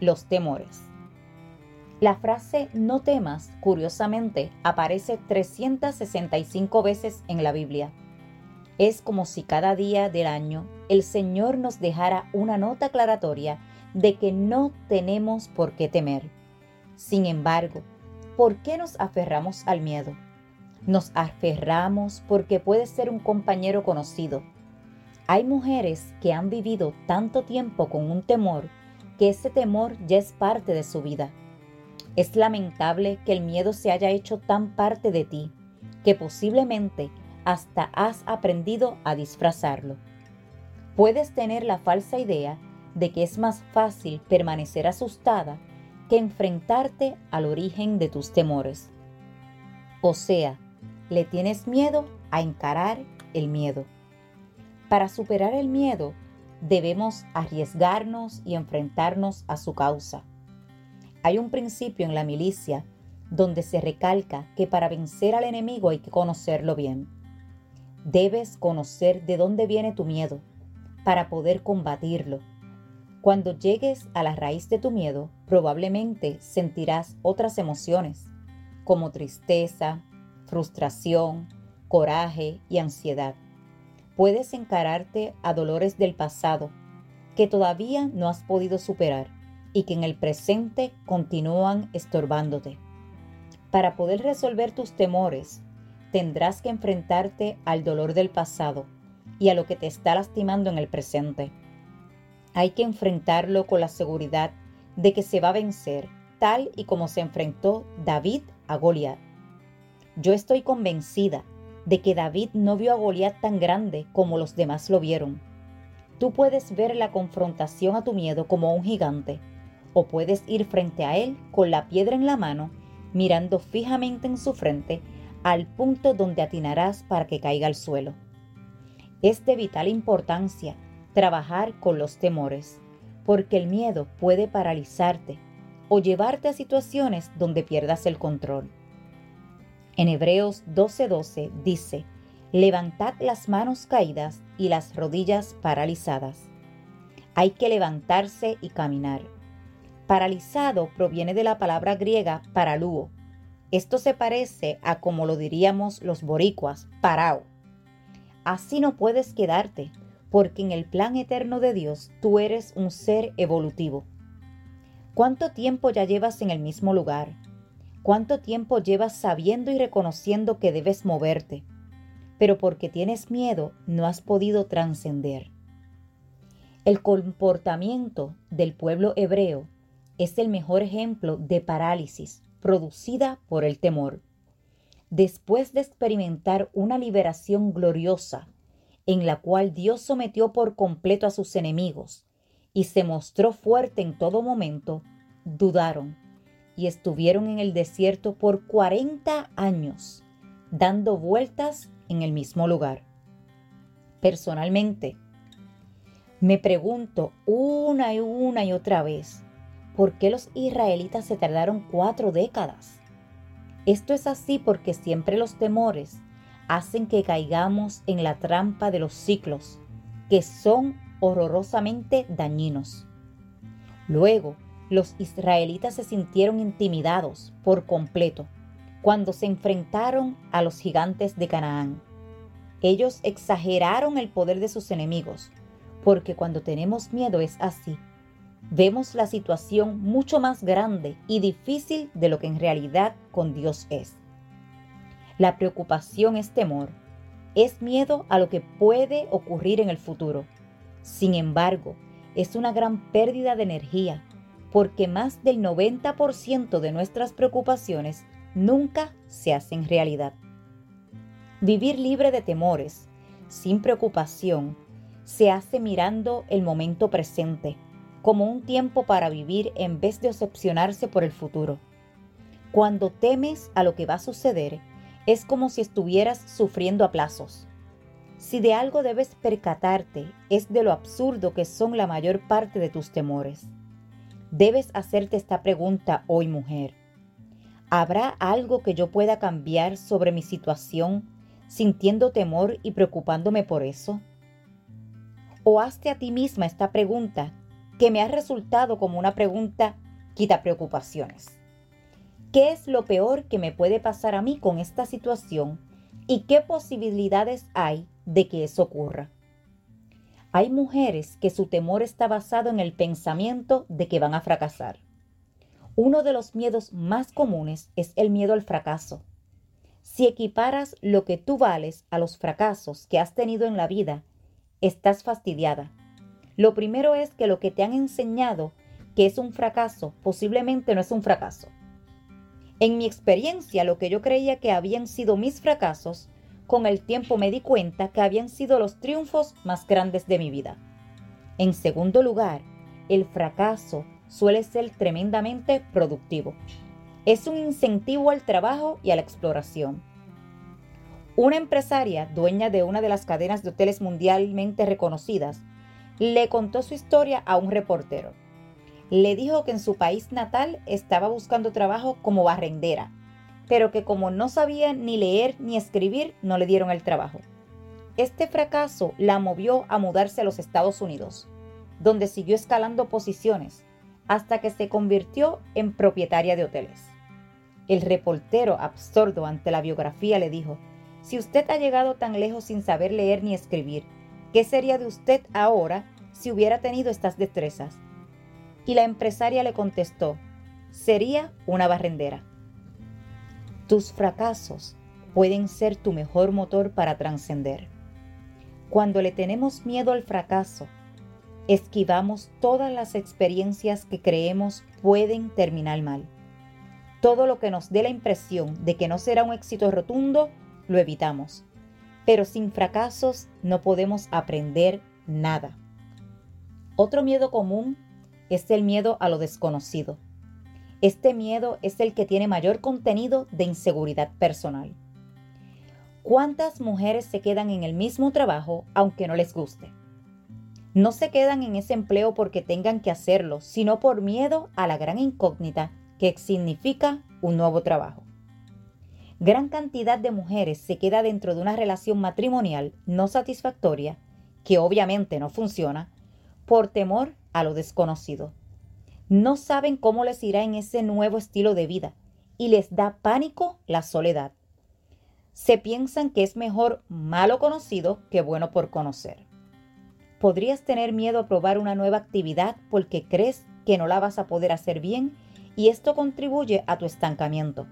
los temores. La frase no temas, curiosamente, aparece 365 veces en la Biblia. Es como si cada día del año el Señor nos dejara una nota aclaratoria de que no tenemos por qué temer. Sin embargo, ¿por qué nos aferramos al miedo? Nos aferramos porque puede ser un compañero conocido. Hay mujeres que han vivido tanto tiempo con un temor que ese temor ya es parte de su vida. Es lamentable que el miedo se haya hecho tan parte de ti que posiblemente hasta has aprendido a disfrazarlo. Puedes tener la falsa idea de que es más fácil permanecer asustada que enfrentarte al origen de tus temores. O sea, le tienes miedo a encarar el miedo. Para superar el miedo, debemos arriesgarnos y enfrentarnos a su causa. Hay un principio en la milicia donde se recalca que para vencer al enemigo hay que conocerlo bien. Debes conocer de dónde viene tu miedo para poder combatirlo. Cuando llegues a la raíz de tu miedo, probablemente sentirás otras emociones, como tristeza, frustración, coraje y ansiedad puedes encararte a dolores del pasado que todavía no has podido superar y que en el presente continúan estorbándote. Para poder resolver tus temores, tendrás que enfrentarte al dolor del pasado y a lo que te está lastimando en el presente. Hay que enfrentarlo con la seguridad de que se va a vencer, tal y como se enfrentó David a Goliat. Yo estoy convencida de que David no vio a Goliat tan grande como los demás lo vieron. Tú puedes ver la confrontación a tu miedo como un gigante, o puedes ir frente a él con la piedra en la mano, mirando fijamente en su frente, al punto donde atinarás para que caiga al suelo. Es de vital importancia trabajar con los temores, porque el miedo puede paralizarte o llevarte a situaciones donde pierdas el control. En Hebreos 12:12 dice, levantad las manos caídas y las rodillas paralizadas. Hay que levantarse y caminar. Paralizado proviene de la palabra griega paralúo. Esto se parece a como lo diríamos los boricuas, parao. Así no puedes quedarte, porque en el plan eterno de Dios tú eres un ser evolutivo. ¿Cuánto tiempo ya llevas en el mismo lugar? ¿Cuánto tiempo llevas sabiendo y reconociendo que debes moverte? Pero porque tienes miedo no has podido trascender. El comportamiento del pueblo hebreo es el mejor ejemplo de parálisis producida por el temor. Después de experimentar una liberación gloriosa, en la cual Dios sometió por completo a sus enemigos y se mostró fuerte en todo momento, dudaron y estuvieron en el desierto por 40 años, dando vueltas en el mismo lugar. Personalmente, me pregunto una y una y otra vez, ¿por qué los israelitas se tardaron cuatro décadas? Esto es así porque siempre los temores hacen que caigamos en la trampa de los ciclos, que son horrorosamente dañinos. Luego, los israelitas se sintieron intimidados por completo cuando se enfrentaron a los gigantes de Canaán. Ellos exageraron el poder de sus enemigos, porque cuando tenemos miedo es así. Vemos la situación mucho más grande y difícil de lo que en realidad con Dios es. La preocupación es temor, es miedo a lo que puede ocurrir en el futuro. Sin embargo, es una gran pérdida de energía porque más del 90% de nuestras preocupaciones nunca se hacen realidad. Vivir libre de temores, sin preocupación, se hace mirando el momento presente, como un tiempo para vivir en vez de decepcionarse por el futuro. Cuando temes a lo que va a suceder, es como si estuvieras sufriendo a plazos. Si de algo debes percatarte, es de lo absurdo que son la mayor parte de tus temores. Debes hacerte esta pregunta hoy, mujer. ¿Habrá algo que yo pueda cambiar sobre mi situación sintiendo temor y preocupándome por eso? O hazte a ti misma esta pregunta que me ha resultado como una pregunta quita preocupaciones. ¿Qué es lo peor que me puede pasar a mí con esta situación y qué posibilidades hay de que eso ocurra? Hay mujeres que su temor está basado en el pensamiento de que van a fracasar. Uno de los miedos más comunes es el miedo al fracaso. Si equiparas lo que tú vales a los fracasos que has tenido en la vida, estás fastidiada lo primero es que lo que te han enseñado que es un fracaso posiblemente no es un fracaso. En mi experiencia, lo que yo creía que habían sido mis fracasos, con el tiempo me di cuenta que habían sido los triunfos más grandes de mi vida. En segundo lugar, el fracaso suele ser tremendamente productivo. Es un incentivo al trabajo y a la exploración. Una empresaria, dueña de una de las cadenas de hoteles mundialmente reconocidas, le contó su historia a un reportero. Le dijo que en su país natal estaba buscando trabajo como barrendera, pero que como no sabía ni leer ni escribir, no le dieron el trabajo. Este fracaso la movió a mudarse a los Estados Unidos, donde siguió escalando posiciones hasta que se convirtió en propietaria de hoteles. El reportero, absorto ante la biografía, le dijo, si usted ha llegado tan lejos sin saber leer ni escribir, ¿Qué sería de usted ahora si hubiera tenido estas destrezas? Y la empresaria le contestó, sería una barrendera. Tus fracasos pueden ser tu mejor motor para trascender. Cuando le tenemos miedo al fracaso, esquivamos todas las experiencias que creemos pueden terminar mal. Todo lo que nos dé la impresión de que no será un éxito rotundo, lo evitamos pero sin fracasos no podemos aprender nada. Otro miedo común es el miedo a lo desconocido. Este miedo es el que tiene mayor contenido de inseguridad personal. ¿Cuántas mujeres se quedan en el mismo trabajo aunque no les guste? No se quedan en ese empleo porque tengan que hacerlo, sino por miedo a la gran incógnita que significa un nuevo trabajo gran cantidad de mujeres se queda dentro de una relación matrimonial no satisfactoria, que obviamente no funciona, por temor a lo desconocido. No saben cómo les irá en ese nuevo estilo de vida y les da pánico la soledad. Se piensan que es mejor malo conocido que bueno por conocer. Podrías tener miedo a probar una nueva actividad porque crees que no la vas a poder hacer bien y esto contribuye a tu estancamiento.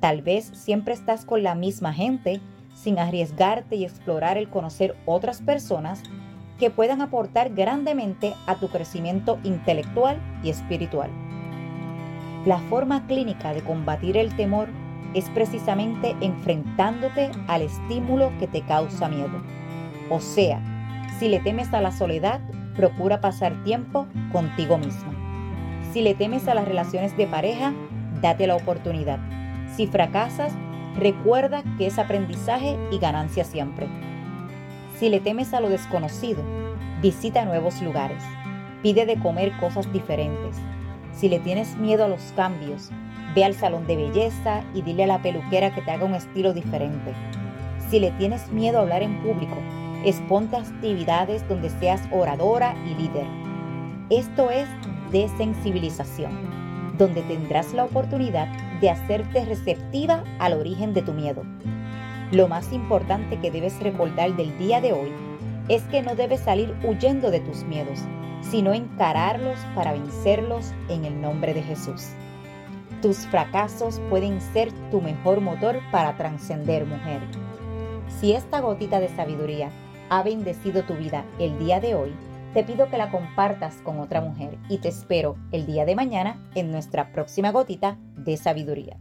Tal vez siempre estás con la misma gente sin arriesgarte y explorar el conocer otras personas que puedan aportar grandemente a tu crecimiento intelectual y espiritual. La forma clínica de combatir el temor es precisamente enfrentándote al estímulo que te causa miedo. O sea, si le temes a la soledad, procura pasar tiempo contigo misma. Si le temes a las relaciones de pareja, date la oportunidad. Si fracasas, recuerda que es aprendizaje y ganancia siempre. Si le temes a lo desconocido, visita nuevos lugares. Pide de comer cosas diferentes. Si le tienes miedo a los cambios, ve al salón de belleza y dile a la peluquera que te haga un estilo diferente. Si le tienes miedo a hablar en público, exponte actividades donde seas oradora y líder. Esto es desensibilización donde tendrás la oportunidad de hacerte receptiva al origen de tu miedo. Lo más importante que debes recordar del día de hoy es que no debes salir huyendo de tus miedos, sino encararlos para vencerlos en el nombre de Jesús. Tus fracasos pueden ser tu mejor motor para trascender, mujer. Si esta gotita de sabiduría ha bendecido tu vida el día de hoy, te pido que la compartas con otra mujer y te espero el día de mañana en nuestra próxima gotita de sabiduría.